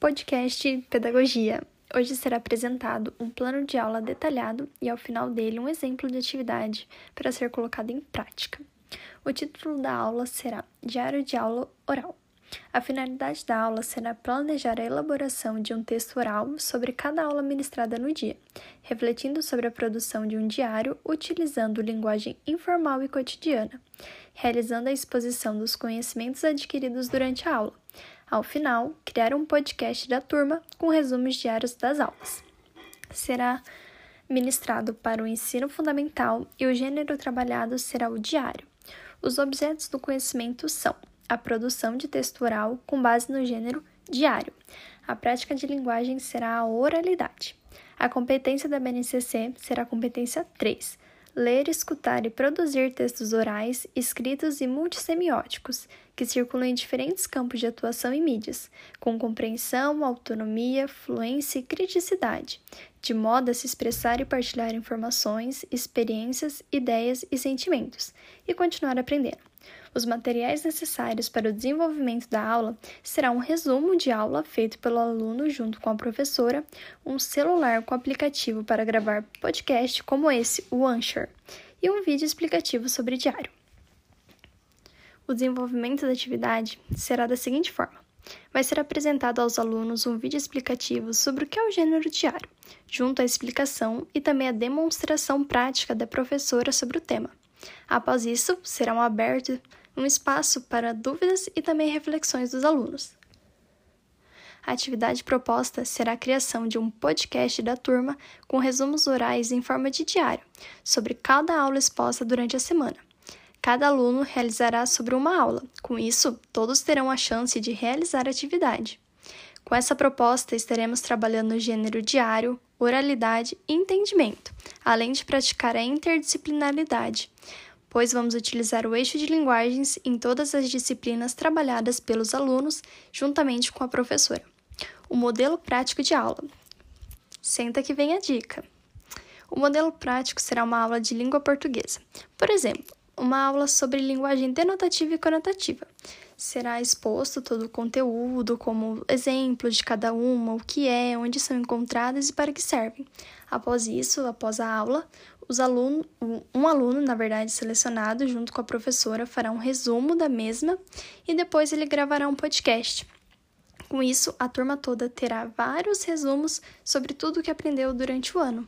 Podcast Pedagogia. Hoje será apresentado um plano de aula detalhado e, ao final dele, um exemplo de atividade para ser colocado em prática. O título da aula será Diário de Aula Oral. A finalidade da aula será planejar a elaboração de um texto oral sobre cada aula ministrada no dia, refletindo sobre a produção de um diário utilizando linguagem informal e cotidiana, realizando a exposição dos conhecimentos adquiridos durante a aula ao final, criar um podcast da turma com resumos diários das aulas. Será ministrado para o ensino fundamental e o gênero trabalhado será o diário. Os objetos do conhecimento são a produção de texto oral com base no gênero diário. A prática de linguagem será a oralidade. A competência da BNCC será a competência 3, ler, escutar e produzir textos orais, escritos e multissemióticos, que circulam em diferentes campos de atuação e mídias, com compreensão, autonomia, fluência e criticidade, de modo a se expressar e partilhar informações, experiências, ideias e sentimentos, e continuar aprendendo. Os materiais necessários para o desenvolvimento da aula será um resumo de aula feito pelo aluno junto com a professora, um celular com aplicativo para gravar podcast como esse, o Anchor, e um vídeo explicativo sobre diário. O desenvolvimento da atividade será da seguinte forma: vai ser apresentado aos alunos um vídeo explicativo sobre o que é o gênero diário, junto à explicação e também a demonstração prática da professora sobre o tema. Após isso, serão abertos um espaço para dúvidas e também reflexões dos alunos. A atividade proposta será a criação de um podcast da turma com resumos orais em forma de diário sobre cada aula exposta durante a semana. Cada aluno realizará sobre uma aula, com isso, todos terão a chance de realizar a atividade. Com essa proposta, estaremos trabalhando no gênero diário, oralidade e entendimento, além de praticar a interdisciplinaridade, pois vamos utilizar o eixo de linguagens em todas as disciplinas trabalhadas pelos alunos, juntamente com a professora. O modelo prático de aula. Senta que vem a dica. O modelo prático será uma aula de língua portuguesa. Por exemplo, uma aula sobre linguagem denotativa e conotativa. Será exposto todo o conteúdo, como exemplo de cada uma, o que é, onde são encontradas e para que servem. Após isso, após a aula, os alunos, um aluno, na verdade, selecionado junto com a professora fará um resumo da mesma e depois ele gravará um podcast. Com isso, a turma toda terá vários resumos sobre tudo o que aprendeu durante o ano.